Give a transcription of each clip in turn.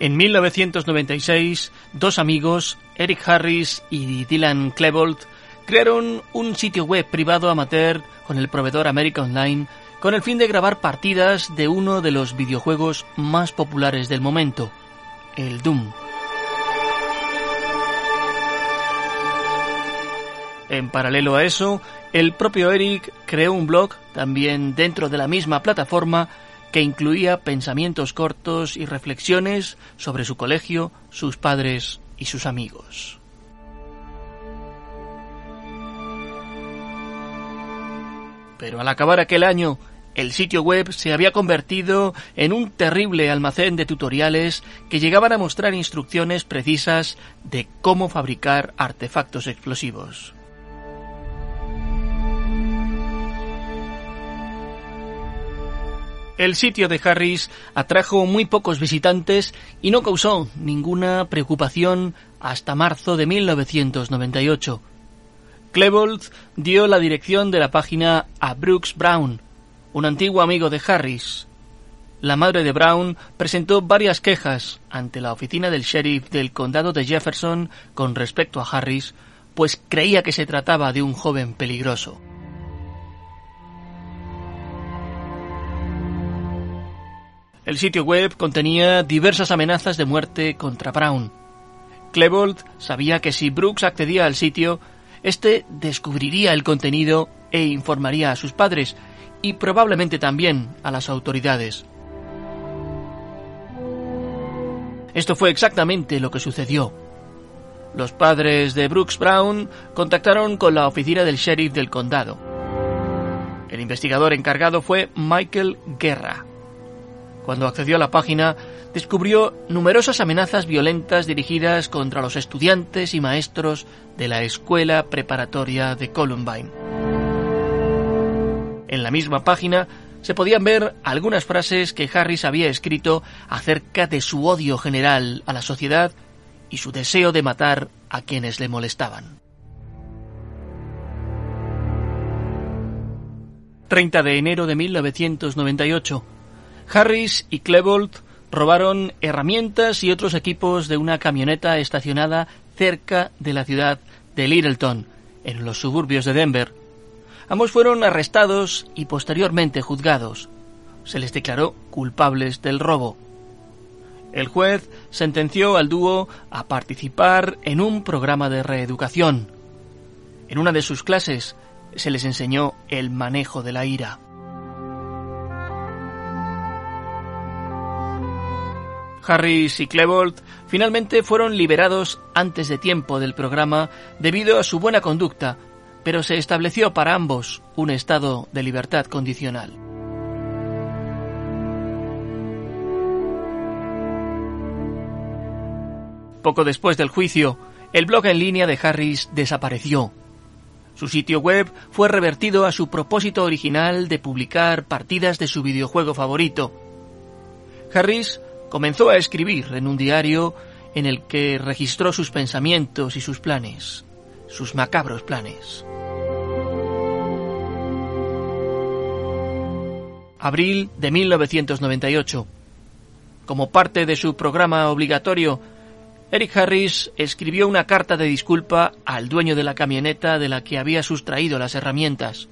En 1996, dos amigos, Eric Harris y Dylan Klebold, crearon un sitio web privado amateur con el proveedor America Online con el fin de grabar partidas de uno de los videojuegos más populares del momento, el Doom. En paralelo a eso, el propio Eric creó un blog, también dentro de la misma plataforma, que incluía pensamientos cortos y reflexiones sobre su colegio, sus padres y sus amigos. Pero al acabar aquel año, el sitio web se había convertido en un terrible almacén de tutoriales que llegaban a mostrar instrucciones precisas de cómo fabricar artefactos explosivos. El sitio de Harris atrajo muy pocos visitantes y no causó ninguna preocupación hasta marzo de 1998. Klebold dio la dirección de la página a Brooks Brown, un antiguo amigo de Harris. La madre de Brown presentó varias quejas ante la oficina del sheriff del condado de Jefferson con respecto a Harris, pues creía que se trataba de un joven peligroso. El sitio web contenía diversas amenazas de muerte contra Brown. Klebold sabía que si Brooks accedía al sitio, éste descubriría el contenido e informaría a sus padres y probablemente también a las autoridades. Esto fue exactamente lo que sucedió. Los padres de Brooks Brown contactaron con la oficina del sheriff del condado. El investigador encargado fue Michael Guerra. Cuando accedió a la página, descubrió numerosas amenazas violentas dirigidas contra los estudiantes y maestros de la escuela preparatoria de Columbine. En la misma página se podían ver algunas frases que Harris había escrito acerca de su odio general a la sociedad y su deseo de matar a quienes le molestaban. 30 de enero de 1998 Harris y Klebold robaron herramientas y otros equipos de una camioneta estacionada cerca de la ciudad de Littleton, en los suburbios de Denver. Ambos fueron arrestados y posteriormente juzgados. Se les declaró culpables del robo. El juez sentenció al dúo a participar en un programa de reeducación. En una de sus clases se les enseñó el manejo de la ira. Harris y Klebold finalmente fueron liberados antes de tiempo del programa debido a su buena conducta, pero se estableció para ambos un estado de libertad condicional. Poco después del juicio, el blog en línea de Harris desapareció. Su sitio web fue revertido a su propósito original de publicar partidas de su videojuego favorito. Harris comenzó a escribir en un diario en el que registró sus pensamientos y sus planes, sus macabros planes. Abril de 1998. Como parte de su programa obligatorio, Eric Harris escribió una carta de disculpa al dueño de la camioneta de la que había sustraído las herramientas.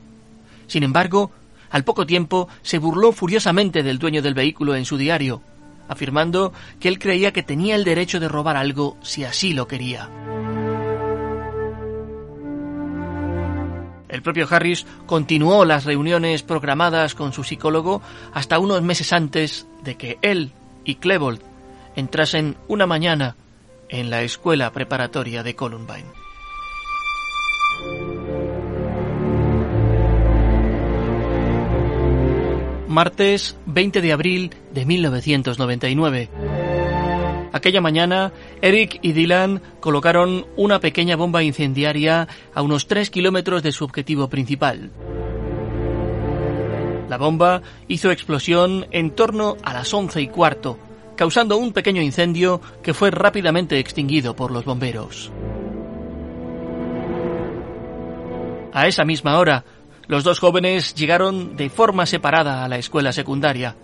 Sin embargo, al poco tiempo se burló furiosamente del dueño del vehículo en su diario, afirmando que él creía que tenía el derecho de robar algo si así lo quería. El propio Harris continuó las reuniones programadas con su psicólogo hasta unos meses antes de que él y Klebold entrasen una mañana en la escuela preparatoria de Columbine. Martes 20 de abril de 1999. Aquella mañana, Eric y Dylan colocaron una pequeña bomba incendiaria a unos 3 kilómetros de su objetivo principal. La bomba hizo explosión en torno a las once y cuarto, causando un pequeño incendio que fue rápidamente extinguido por los bomberos. A esa misma hora, los dos jóvenes llegaron de forma separada a la escuela secundaria.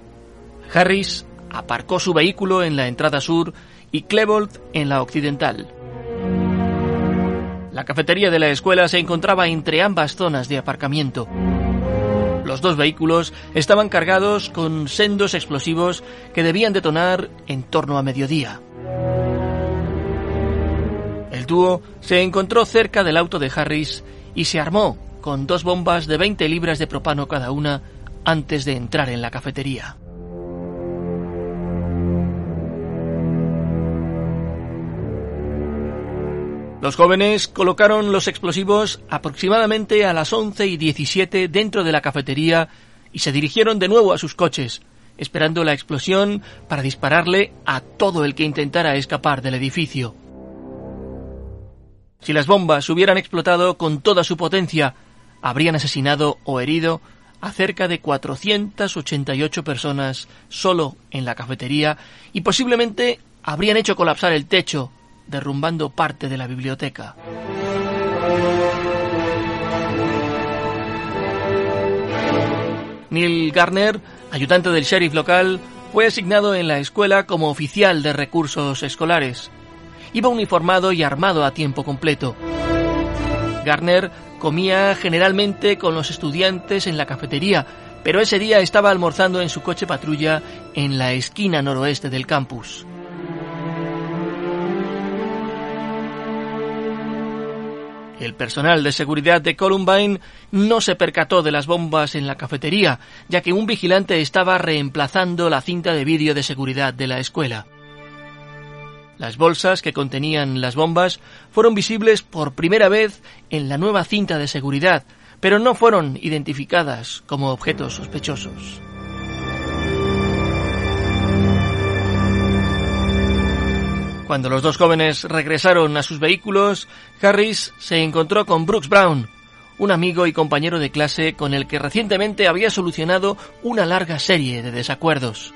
Harris aparcó su vehículo en la entrada sur y Klebold en la occidental. La cafetería de la escuela se encontraba entre ambas zonas de aparcamiento. Los dos vehículos estaban cargados con sendos explosivos que debían detonar en torno a mediodía. El dúo se encontró cerca del auto de Harris y se armó con dos bombas de 20 libras de propano cada una antes de entrar en la cafetería. Los jóvenes colocaron los explosivos aproximadamente a las 11 y 17 dentro de la cafetería y se dirigieron de nuevo a sus coches, esperando la explosión para dispararle a todo el que intentara escapar del edificio. Si las bombas hubieran explotado con toda su potencia, habrían asesinado o herido a cerca de 488 personas solo en la cafetería y posiblemente habrían hecho colapsar el techo derrumbando parte de la biblioteca. Neil Garner, ayudante del sheriff local, fue asignado en la escuela como oficial de recursos escolares. Iba uniformado y armado a tiempo completo. Garner comía generalmente con los estudiantes en la cafetería, pero ese día estaba almorzando en su coche patrulla en la esquina noroeste del campus. El personal de seguridad de Columbine no se percató de las bombas en la cafetería, ya que un vigilante estaba reemplazando la cinta de vídeo de seguridad de la escuela. Las bolsas que contenían las bombas fueron visibles por primera vez en la nueva cinta de seguridad, pero no fueron identificadas como objetos sospechosos. Cuando los dos jóvenes regresaron a sus vehículos, Harris se encontró con Brooks Brown, un amigo y compañero de clase con el que recientemente había solucionado una larga serie de desacuerdos.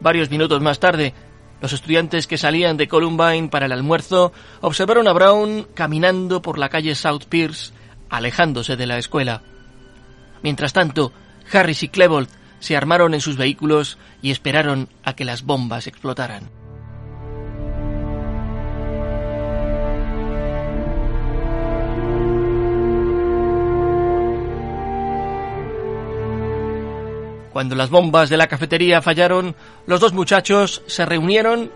Varios minutos más tarde, los estudiantes que salían de Columbine para el almuerzo observaron a Brown caminando por la calle South Pierce, alejándose de la escuela. Mientras tanto, Harris y Klebold se armaron en sus vehículos y esperaron a que las bombas explotaran. Cuando las bombas de la cafetería fallaron, los dos muchachos se reunieron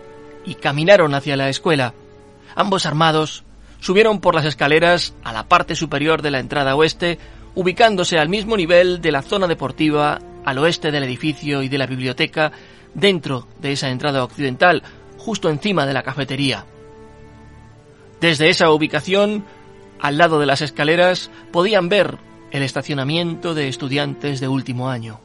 y caminaron hacia la escuela. Ambos armados, subieron por las escaleras a la parte superior de la entrada oeste, ubicándose al mismo nivel de la zona deportiva al oeste del edificio y de la biblioteca, dentro de esa entrada occidental, justo encima de la cafetería. Desde esa ubicación, al lado de las escaleras, podían ver el estacionamiento de estudiantes de último año.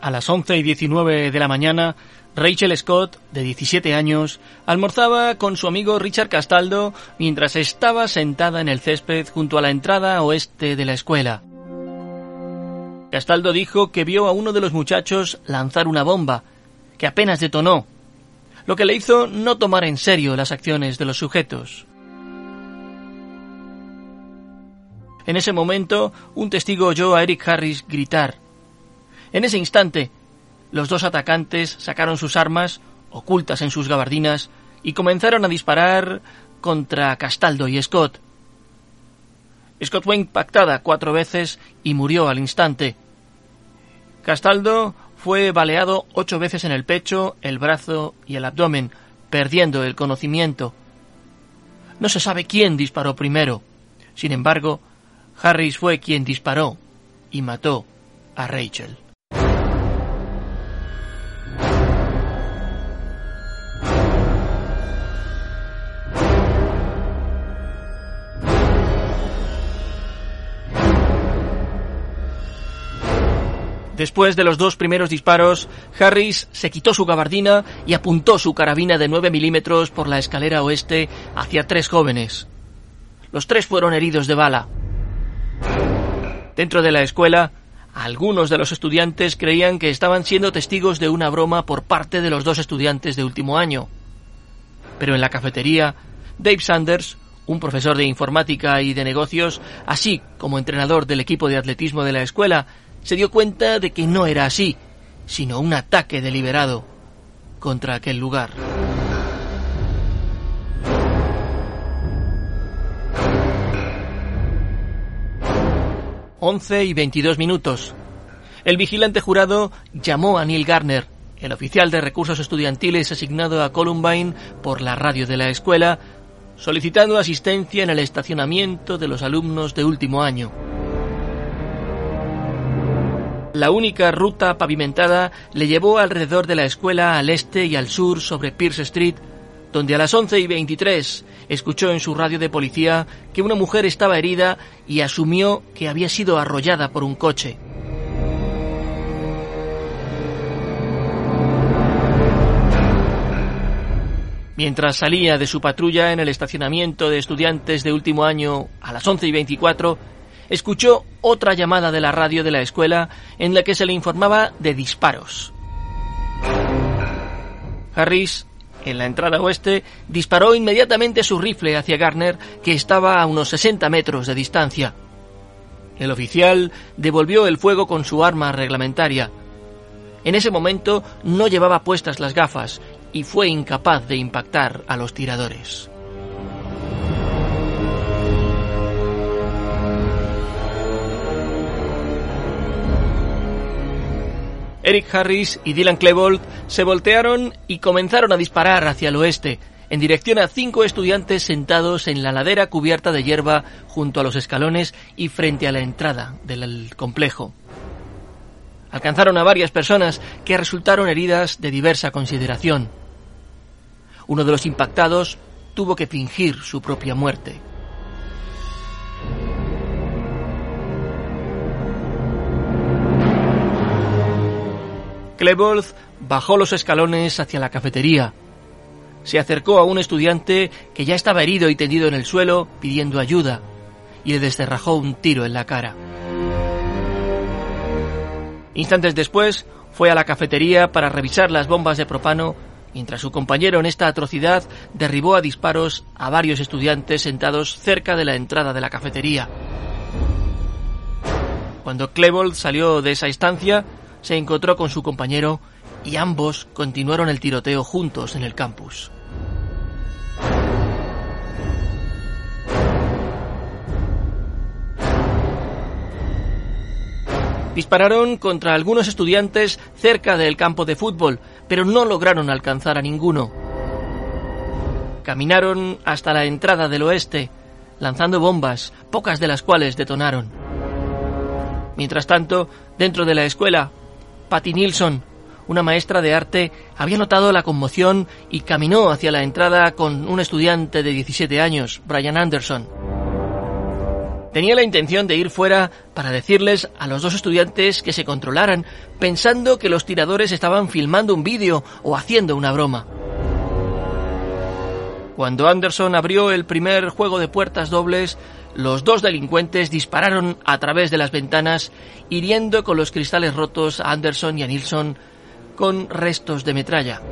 A las 11 y 19 de la mañana, Rachel Scott, de 17 años, almorzaba con su amigo Richard Castaldo mientras estaba sentada en el césped junto a la entrada oeste de la escuela. Castaldo dijo que vio a uno de los muchachos lanzar una bomba, que apenas detonó, lo que le hizo no tomar en serio las acciones de los sujetos. En ese momento, un testigo oyó a Eric Harris gritar. En ese instante, los dos atacantes sacaron sus armas, ocultas en sus gabardinas, y comenzaron a disparar contra Castaldo y Scott. Scott fue impactada cuatro veces y murió al instante. Castaldo fue baleado ocho veces en el pecho, el brazo y el abdomen, perdiendo el conocimiento. No se sabe quién disparó primero. Sin embargo, Harris fue quien disparó y mató a Rachel. Después de los dos primeros disparos, Harris se quitó su gabardina y apuntó su carabina de 9 milímetros por la escalera oeste hacia tres jóvenes. Los tres fueron heridos de bala. Dentro de la escuela, algunos de los estudiantes creían que estaban siendo testigos de una broma por parte de los dos estudiantes de último año. Pero en la cafetería, Dave Sanders, un profesor de informática y de negocios, así como entrenador del equipo de atletismo de la escuela, se dio cuenta de que no era así, sino un ataque deliberado contra aquel lugar. Once y veintidós minutos. El vigilante jurado llamó a Neil Garner, el oficial de recursos estudiantiles asignado a Columbine por la radio de la escuela, solicitando asistencia en el estacionamiento de los alumnos de último año. La única ruta pavimentada le llevó alrededor de la escuela al este y al sur sobre Pierce Street, donde a las 11 y 23 escuchó en su radio de policía que una mujer estaba herida y asumió que había sido arrollada por un coche. Mientras salía de su patrulla en el estacionamiento de estudiantes de último año a las 11 y 24, escuchó otra llamada de la radio de la escuela en la que se le informaba de disparos. Harris, en la entrada oeste, disparó inmediatamente su rifle hacia Garner, que estaba a unos 60 metros de distancia. El oficial devolvió el fuego con su arma reglamentaria. En ese momento no llevaba puestas las gafas y fue incapaz de impactar a los tiradores. Eric Harris y Dylan Klebold se voltearon y comenzaron a disparar hacia el oeste, en dirección a cinco estudiantes sentados en la ladera cubierta de hierba junto a los escalones y frente a la entrada del complejo. Alcanzaron a varias personas que resultaron heridas de diversa consideración. Uno de los impactados tuvo que fingir su propia muerte. Klebold bajó los escalones hacia la cafetería. Se acercó a un estudiante que ya estaba herido y tendido en el suelo pidiendo ayuda y le descerrajó un tiro en la cara. Instantes después fue a la cafetería para revisar las bombas de propano mientras su compañero en esta atrocidad derribó a disparos a varios estudiantes sentados cerca de la entrada de la cafetería. Cuando Klebold salió de esa instancia, se encontró con su compañero y ambos continuaron el tiroteo juntos en el campus. Dispararon contra algunos estudiantes cerca del campo de fútbol, pero no lograron alcanzar a ninguno. Caminaron hasta la entrada del oeste, lanzando bombas, pocas de las cuales detonaron. Mientras tanto, dentro de la escuela, Patty Nilsson, una maestra de arte, había notado la conmoción y caminó hacia la entrada con un estudiante de 17 años, Brian Anderson. Tenía la intención de ir fuera para decirles a los dos estudiantes que se controlaran, pensando que los tiradores estaban filmando un vídeo o haciendo una broma. Cuando Anderson abrió el primer juego de puertas dobles, los dos delincuentes dispararon a través de las ventanas, hiriendo con los cristales rotos a Anderson y a Nilsson con restos de metralla.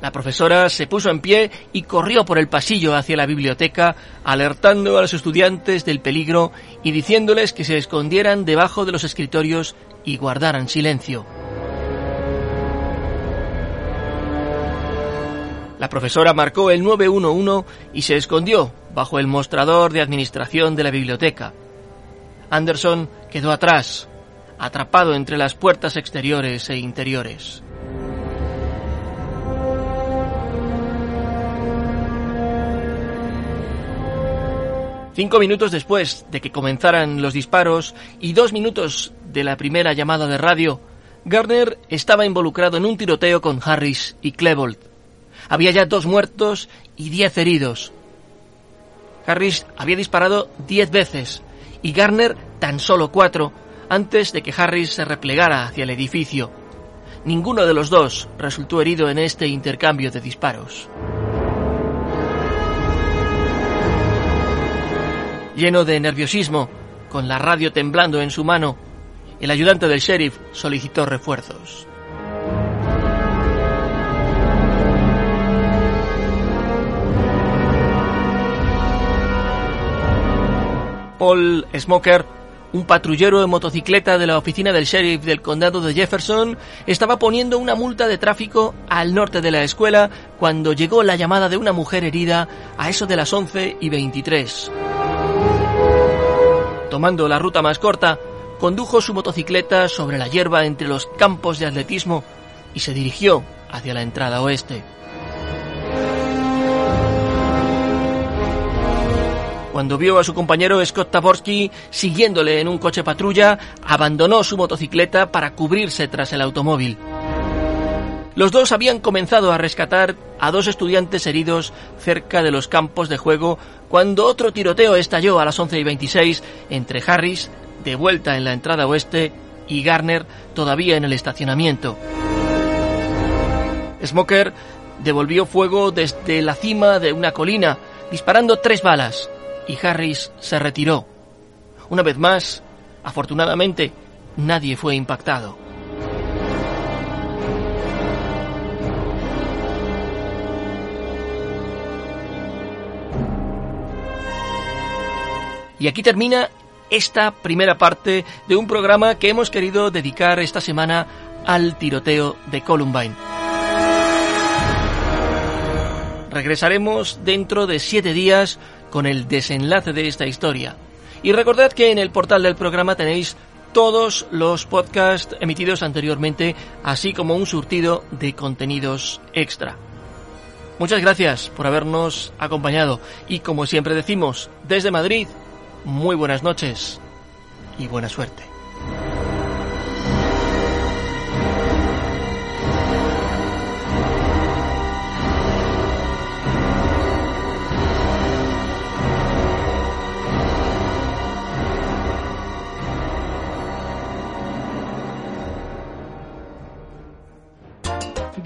La profesora se puso en pie y corrió por el pasillo hacia la biblioteca, alertando a los estudiantes del peligro y diciéndoles que se escondieran debajo de los escritorios y guardaran silencio. La profesora marcó el 911 y se escondió bajo el mostrador de administración de la biblioteca. Anderson quedó atrás, atrapado entre las puertas exteriores e interiores. Cinco minutos después de que comenzaran los disparos y dos minutos de la primera llamada de radio, Garner estaba involucrado en un tiroteo con Harris y Klebold. Había ya dos muertos y diez heridos. Harris había disparado diez veces y Garner tan solo cuatro antes de que Harris se replegara hacia el edificio. Ninguno de los dos resultó herido en este intercambio de disparos. Lleno de nerviosismo, con la radio temblando en su mano, el ayudante del sheriff solicitó refuerzos. Paul Smoker, un patrullero de motocicleta de la oficina del sheriff del condado de Jefferson, estaba poniendo una multa de tráfico al norte de la escuela cuando llegó la llamada de una mujer herida a eso de las 11 y 23. Tomando la ruta más corta, condujo su motocicleta sobre la hierba entre los campos de atletismo y se dirigió hacia la entrada oeste. Cuando vio a su compañero Scott Taborski siguiéndole en un coche patrulla, abandonó su motocicleta para cubrirse tras el automóvil. Los dos habían comenzado a rescatar a dos estudiantes heridos cerca de los campos de juego cuando otro tiroteo estalló a las 11 y 26 entre Harris, de vuelta en la entrada oeste, y Garner, todavía en el estacionamiento. Smoker devolvió fuego desde la cima de una colina, disparando tres balas, y Harris se retiró. Una vez más, afortunadamente, nadie fue impactado. Y aquí termina esta primera parte de un programa que hemos querido dedicar esta semana al tiroteo de Columbine. Regresaremos dentro de siete días con el desenlace de esta historia. Y recordad que en el portal del programa tenéis todos los podcasts emitidos anteriormente, así como un surtido de contenidos extra. Muchas gracias por habernos acompañado y como siempre decimos, desde Madrid, muy buenas noches y buena suerte.